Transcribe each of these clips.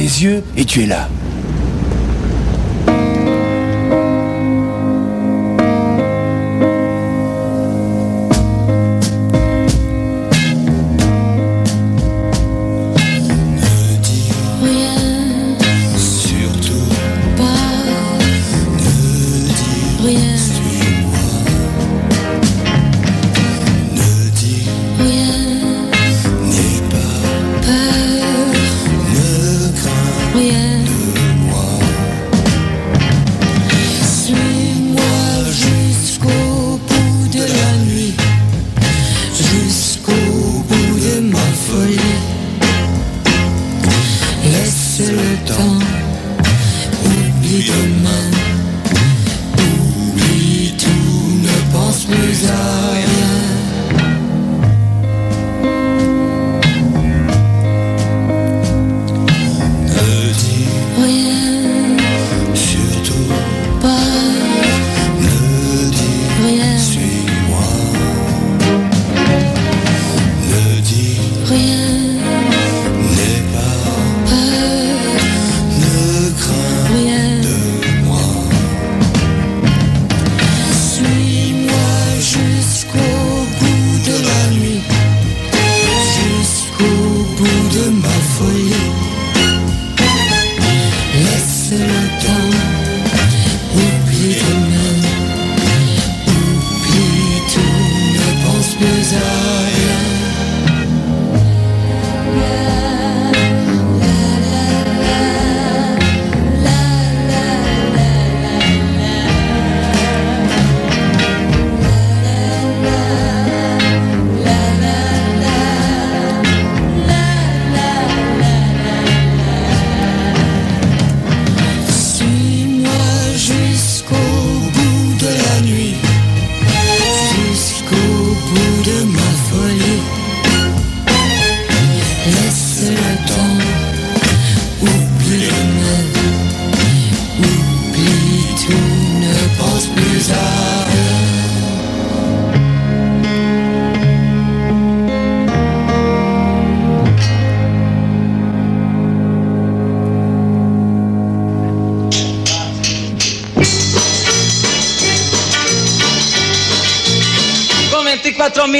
les yeux et tu es là.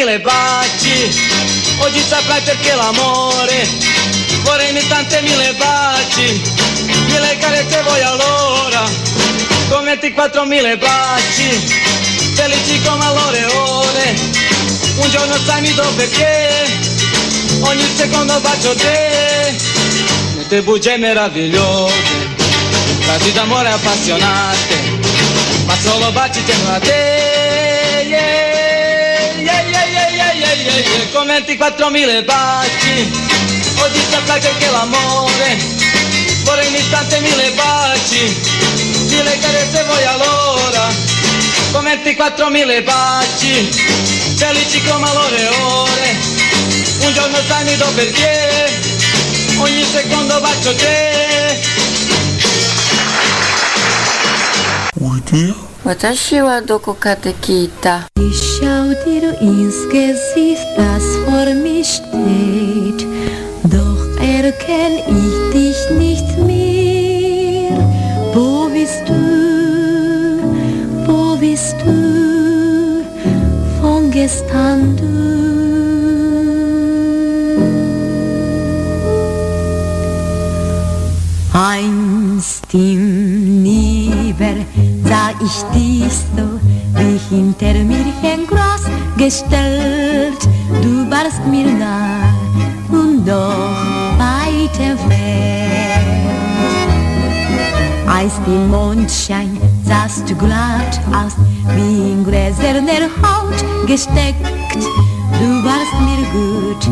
Mille baci Oggi saprai perché l'amore Vorrei tante mille baci Mille carezze vuoi allora Con 24 mille baci Felici come all'ore ore Un giorno sai mi do perché Ogni secondo bacio te Mette bugie meravigliose Frasi d'amore appassionate Ma solo baci tengo a te con 24.000 baci Oggi saprai che l'amore Vorrei in istante mille baci Mille carezze vuoi allora Con 24.000 baci Felici come all'ore ore Un giorno sai mi do perché Ogni secondo bacio te 私はどこかで聞いた Ich Schau dir ins Gesicht, das vor mir steht, doch erkenn ich dich nicht mehr. Wo bist du, wo bist du, von gestern du? Einst im Nieber sah ich dich so, hinter mir ein Gras gestellt. Du warst mir nah und doch weit entfernt. Einst im Mondschein sahst du glatt aus, wie in gräserner Haut gesteckt. Du warst mir gut,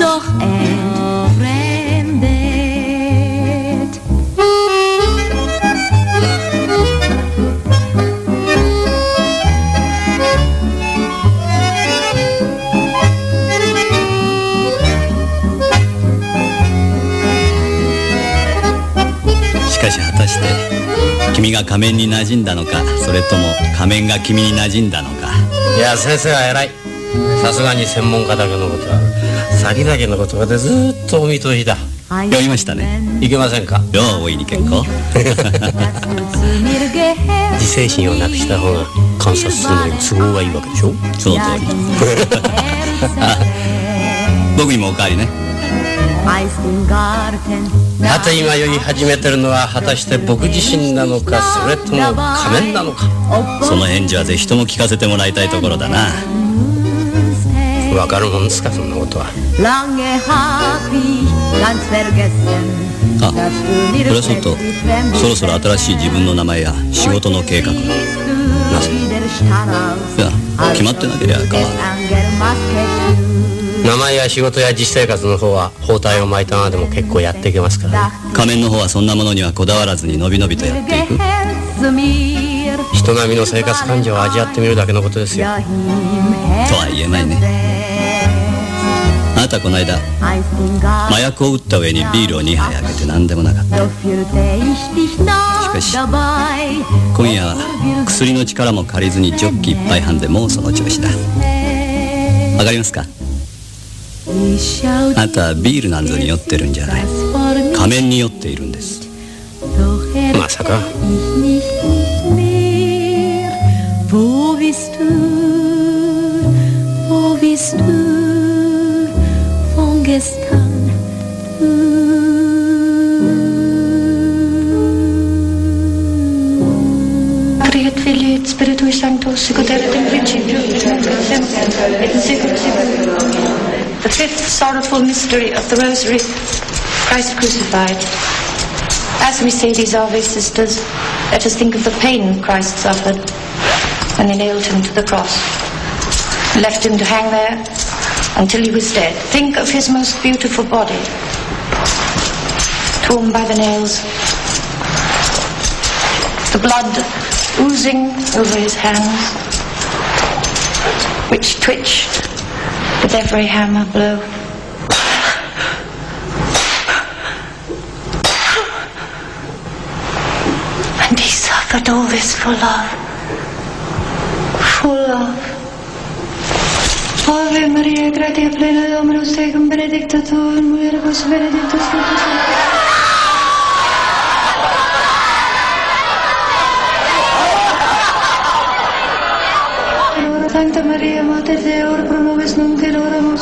doch end 君が仮面に馴染んだのかそれとも仮面が君に馴染んだのか。いや先生は偉い。さすがに専門家だけのことは先々の言葉でずっとお見通しだ。読みましたね。いけませんか？ようおいに結構。自制心をなくした方が観察するのに都合がいいわけでしょ？その通り。僕にもおかわりねさて今酔い始めてるのは果たして僕自身なのかそれとも仮面なのか。その返事はぜひとも聞かせてもらいたいところだな。わかるもんですかそんなことは。あプラソットそろそろ新しい自分の名前や仕事の計画。なぜ？いや決まってなければ構わない名前や仕事や実生活の方は包帯を巻いたままでも結構やっていけますからね。仮面の方はそんなものにはこだわらずにのびのびとやっていく。人並みの生活感情を味わってみるだけのことですよ。とは言えないね。あなたこの間麻薬を打った上にビールを2杯あげて何でもなかった。しかし今夜は薬の力も借りずにジョッキ一杯半でもうその調子だ。わかりますか？あなたはビールなんぞに酔ってるんじゃない仮面に酔っているんですまさか Wo bist du? Wo bist du? Von gestern? Creat Filii et Spiritui Sanctus, sicut erat in principio, et nunc et semper, et in saecula saeculorum. The fifth sorrowful mystery of the Rosary, Christ crucified. As we say these Ave sisters, let us think of the pain Christ suffered when they nailed him to the cross, left him to hang there until he was dead. Think of his most beautiful body, torn by the nails, the blood oozing over his hands, which twitched with every hammer blow. And he suffered all this for love. For love. Ave Maria, gratia plena Dominus tecum, benedicta tu in mulieribus, benedictus fructus Santa María, Mater de Or, promueves nunc erroramos.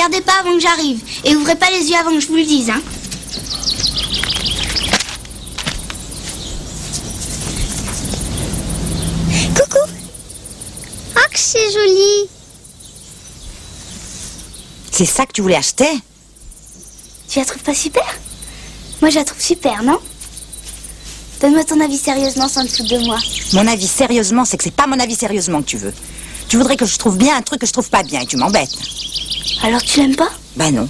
Regardez pas avant que j'arrive. Et ouvrez pas les yeux avant que je vous le dise, hein. Coucou Oh, que c'est joli C'est ça que tu voulais acheter? Tu la trouves pas super? Moi, je la trouve super, non? Donne-moi ton avis sérieusement sans te foutre de moi. Mon avis sérieusement, c'est que c'est pas mon avis sérieusement que tu veux. Tu voudrais que je trouve bien un truc que je trouve pas bien et tu m'embêtes. Alors tu l'aimes pas Bah non.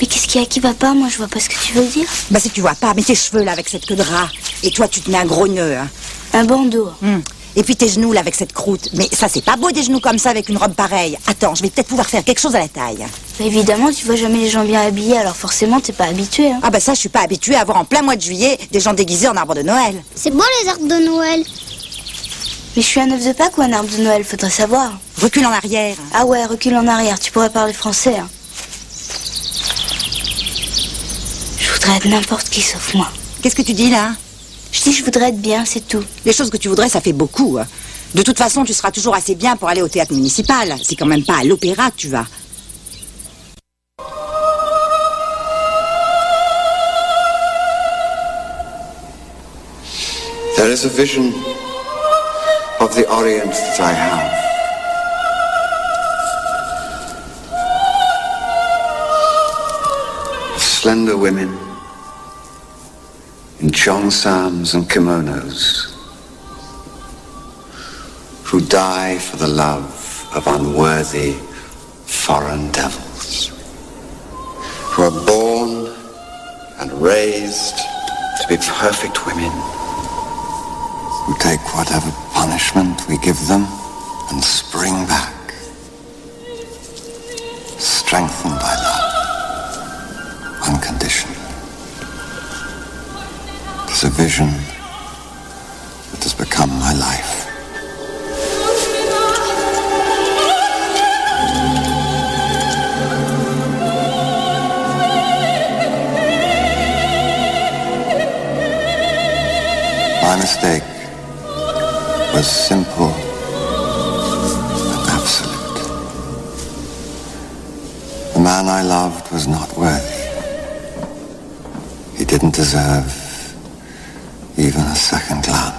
Mais qu'est-ce qu'il y a qui va pas Moi, je vois pas ce que tu veux dire. Bah si tu vois pas, mais tes cheveux là avec cette queue de rat. Et toi, tu te mets un gros nœud. Hein. Un bandeau. Hum. Et puis tes genoux là avec cette croûte. Mais ça, c'est pas beau des genoux comme ça avec une robe pareille. Attends, je vais peut-être pouvoir faire quelque chose à la taille. Bah, évidemment, tu vois jamais les gens bien habillés, alors forcément, t'es pas habitué. Hein. Ah bah ça, je suis pas habituée à voir en plein mois de juillet des gens déguisés en arbre de Noël. C'est beau les arbres de Noël. Mais je suis un œuf de Pâques ou un arbre de Noël, faudrait savoir. Recule en arrière. Ah ouais, recule en arrière, tu pourrais parler français. Hein. Je voudrais être n'importe qui sauf moi. Qu'est-ce que tu dis là? Je dis je voudrais être bien, c'est tout. Les choses que tu voudrais, ça fait beaucoup. hein. De toute façon, tu seras toujours assez bien pour aller au théâtre municipal. C'est quand même pas à l'opéra que tu vas. There is a vision of the Orient that I have. Slender women in cheongsams and kimonos who die for the love of unworthy foreign devils, who are born and raised to be perfect women who take whatever punishment we give them and spring back, strengthened by love, unconditioned. It's a vision that has become my life. My mistake was simple and absolute. The man I loved was not worthy. He didn't deserve even a second glance.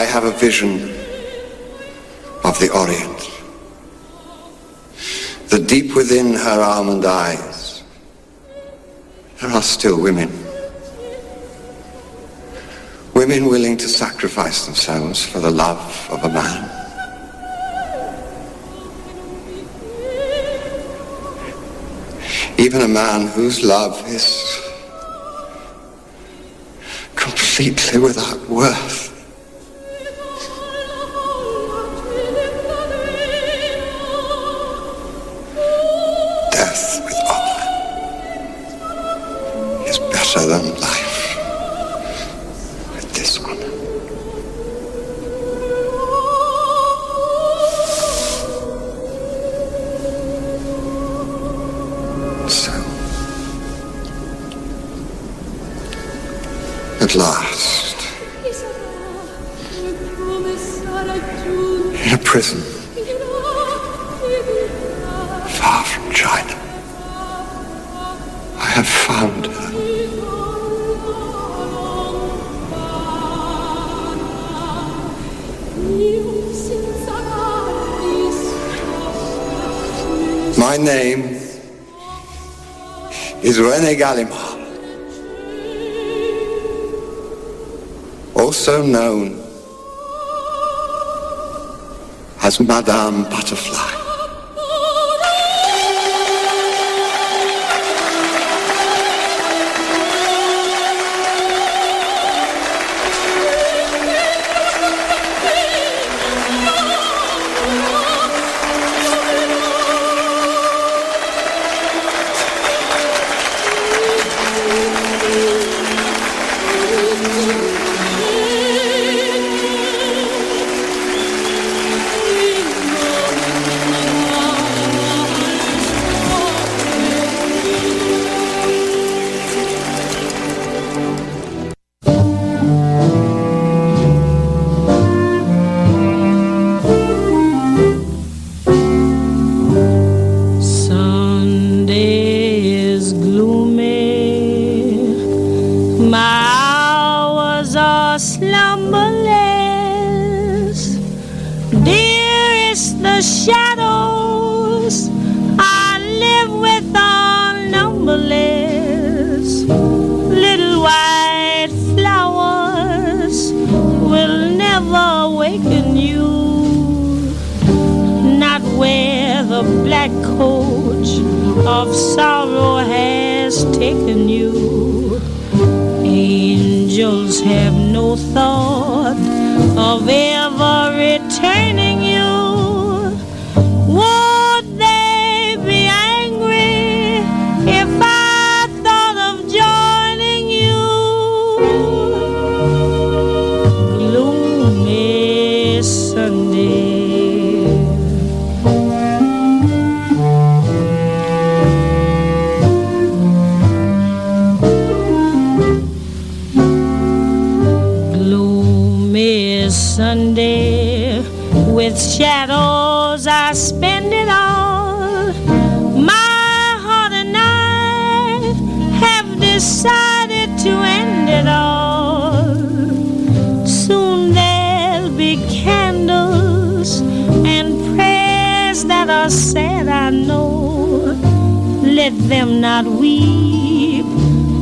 I have a vision of the Orient. That deep within her almond eyes, there are still women. Women willing to sacrifice themselves for the love of a man. Even a man whose love is completely without worth. Is also known as Madame Butterfly. to end it all. Soon there'll be candles and prayers that are said, I know. Let them not weep,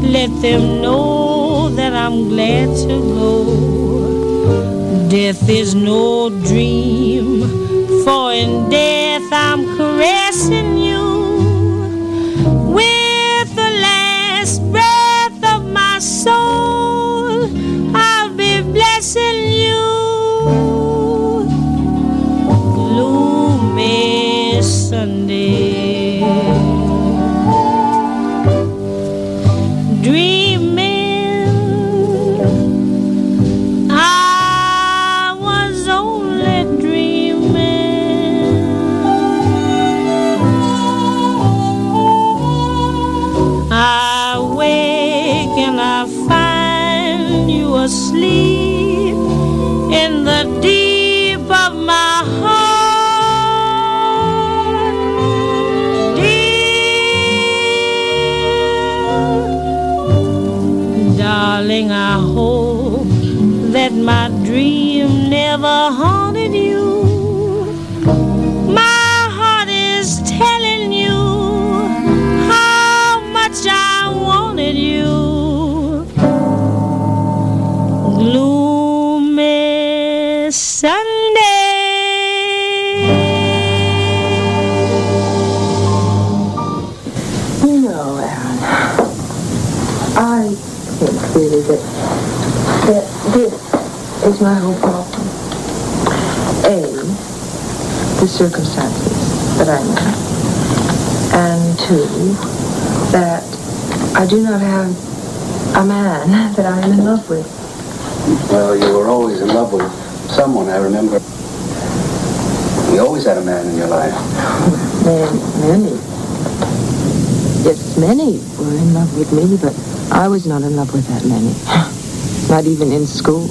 let them know that I'm glad to go. Death is no dream, for in death I'm caressing you. ever haunted you. My heart is telling you how much I wanted you. Gloomy Sunday. You Aaron, I think really that, that this is my whole problem. Circumstances that I'm in. And two, that I do not have a man that I am in love with. Well, you were always in love with someone, I remember. You always had a man in your life. Many, many. Yes, many were in love with me, but I was not in love with that many. Not even in school.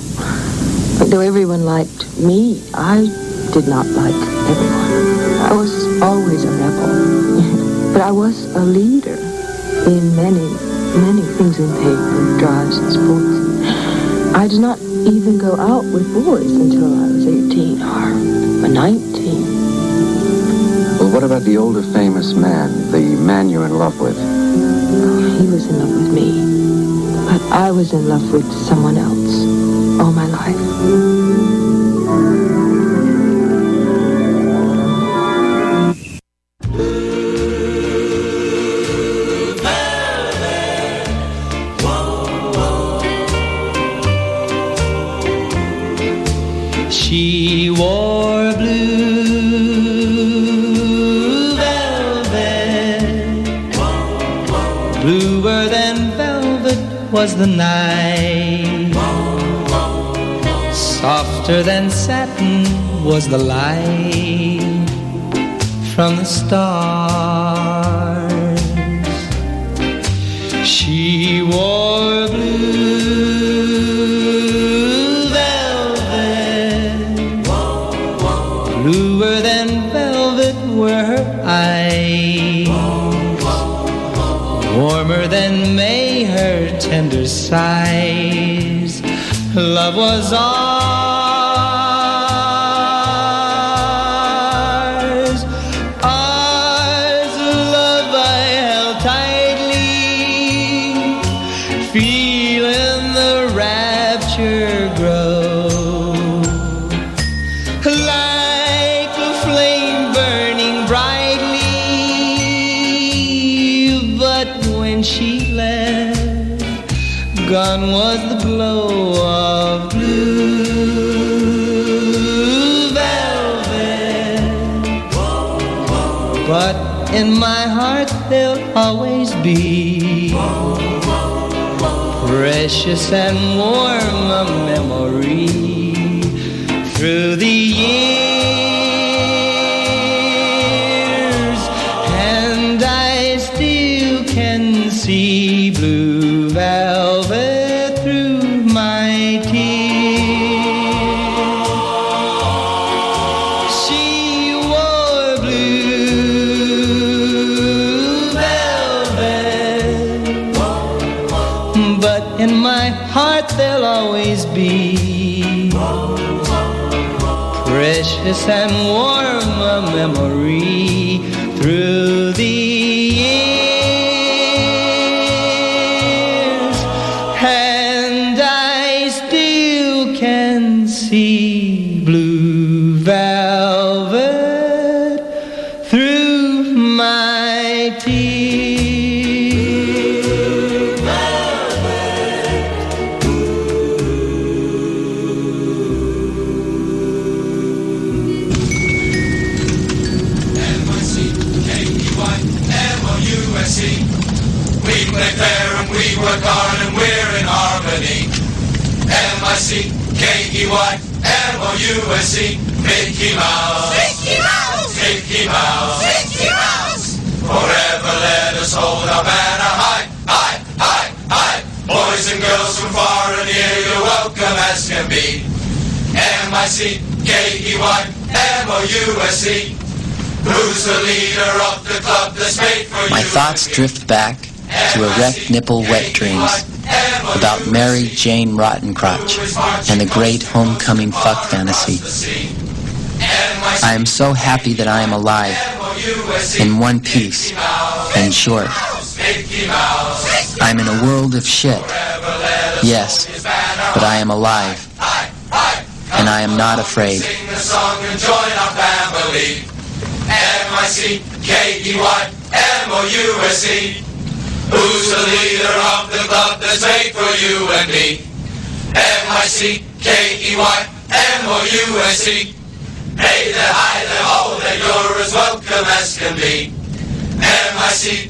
But though everyone liked me, I did not like everyone. I was always a rebel. but I was a leader in many, many things in paper, drives, and sports. I did not even go out with boys until I was 18 or 19. Well, what about the older famous man, the man you're in love with? Oh, he was in love with me. But I was in love with someone else all my life. Was the night. Softer than satin was the light from the stars. Love was ours. There'll always be precious and warm a memory through the years, M-O-U-S-E. We play fair and we work hard and we're in harmony. M-I-C-K-E-Y, M-O-U-S-E, Mickey Mouse. Mickey Mouse. Mickey Mouse. Mickey Mouse. Forever let us hold our banner high, high, high, high. Boys and girls from far and near, you're welcome as can be. M-I-C-K-E-Y, M-O-U-S-E. Who's the leader of the club that's made for My thoughts drift back to erect nipple wet dreams about Mary Jane Rottencrotch and the great homecoming fuck fantasy. I am so happy that I am alive, in one piece, and short. I'm in a world of shit. Yes, but I am alive, and I am not afraid. Sing the song and join our family. M-I-C-K-E-Y, M-O-U-S-E. Who's the leader of the club that's made for you and me? M-I-C-K-E-Y, M-O-U-S-E. Hey there, hi there, ho there, you're as welcome as can be. M-I-C-K-E-Y,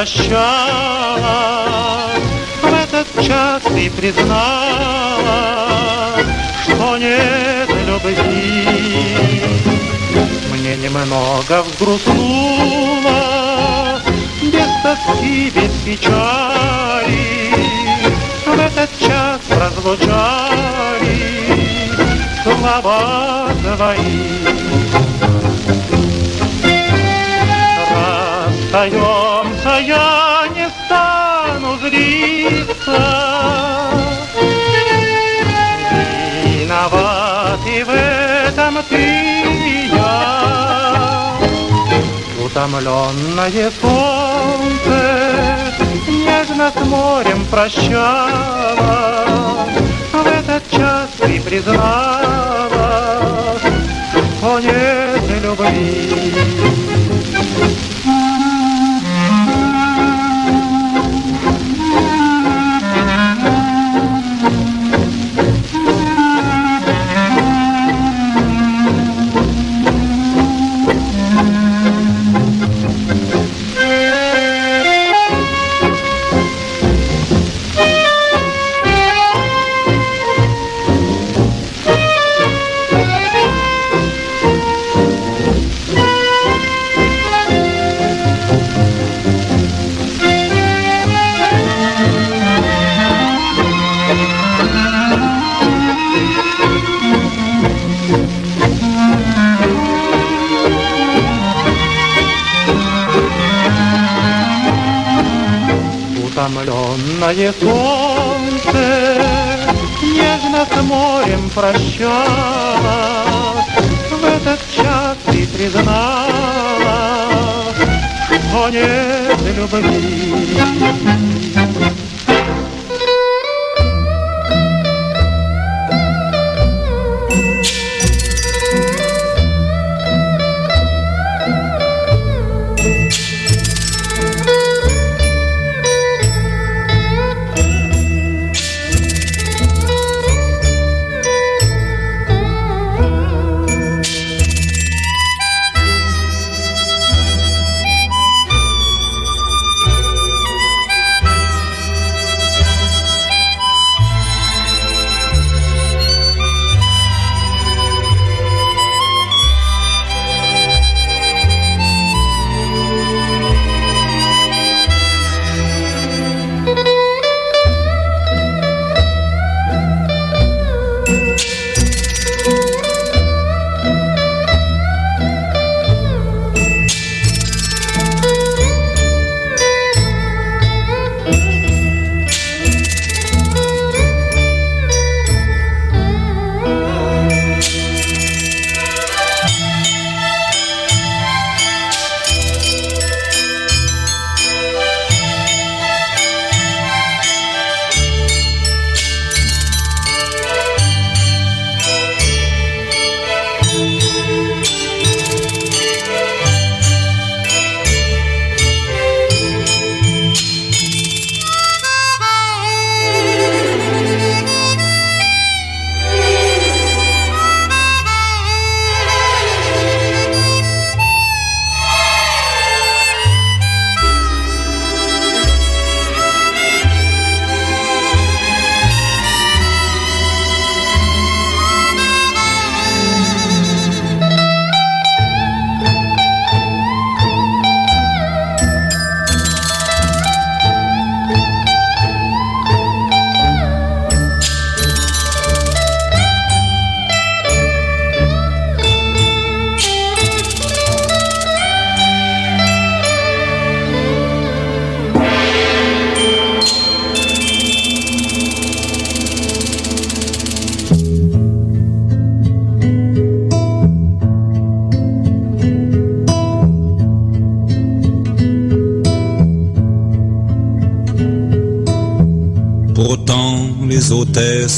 прощать. В этот час ты признала, что нет любви. Мне немного взгрустнуло, без тоски, без печали. В этот час прозвучали слова твои. Расстаешь я не стану злиться. Виноват и в этом ты и я. Утомленное солнце нежно с морем прощала, В этот час ты призналась, конец любви. Темное солнце нежно с морем прощалось, В этот час ты признала, что нет любви.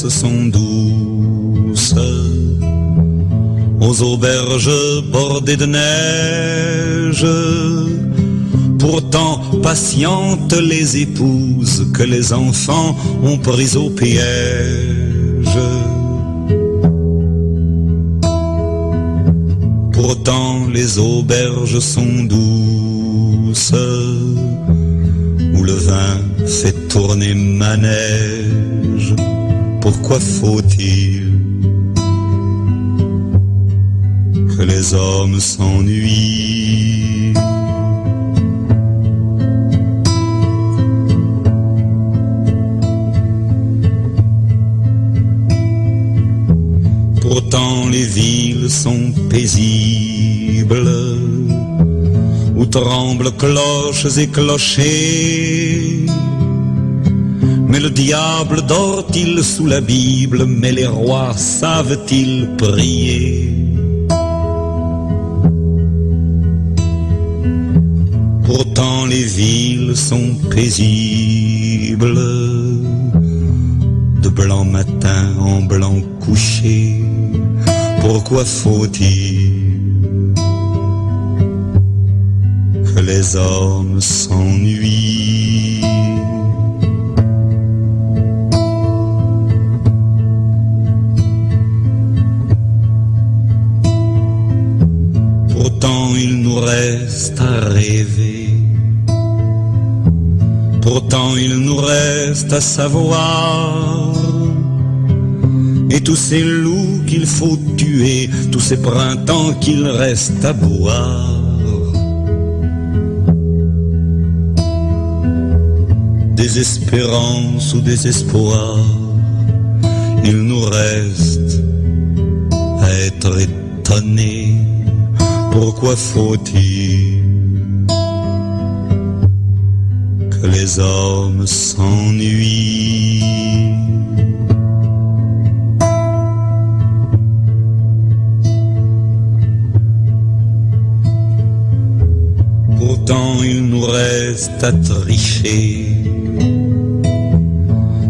Sont douces aux auberges bordées de neige. Pourtant patientes les épouses que les enfants ont prises au piège. Pourtant les auberges sont douces où le vin fait tourner manège. Faut-il que les hommes s'ennuient? Pourtant les villes sont paisibles où tremblent cloches et clochers. Mais le diable dort-il sous la Bible, mais les rois savent-ils prier? Pourtant les villes sont paisibles, de blanc matin en blanc couché. Pourquoi faut-il que les hommes s'ennuient? Il nous reste à savoir. Et tous ces loups qu'il faut tuer, tous ces printemps qu'il reste à boire. Désespérance ou désespoir, il nous reste à être étonné. Pourquoi faut-il les hommes s'ennuient. Pourtant il nous reste à tricher,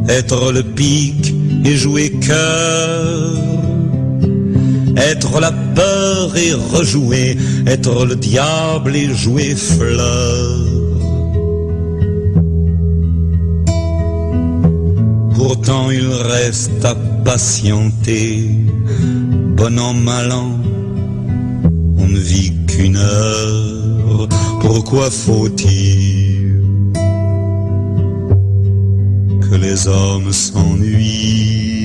être le pic et jouer cœur, être la peur et rejouer, être le diable et jouer fleur. Pourtant il reste à patienter, bon an, mal an, on ne vit qu'une heure, pourquoi faut-il que les hommes s'ennuient?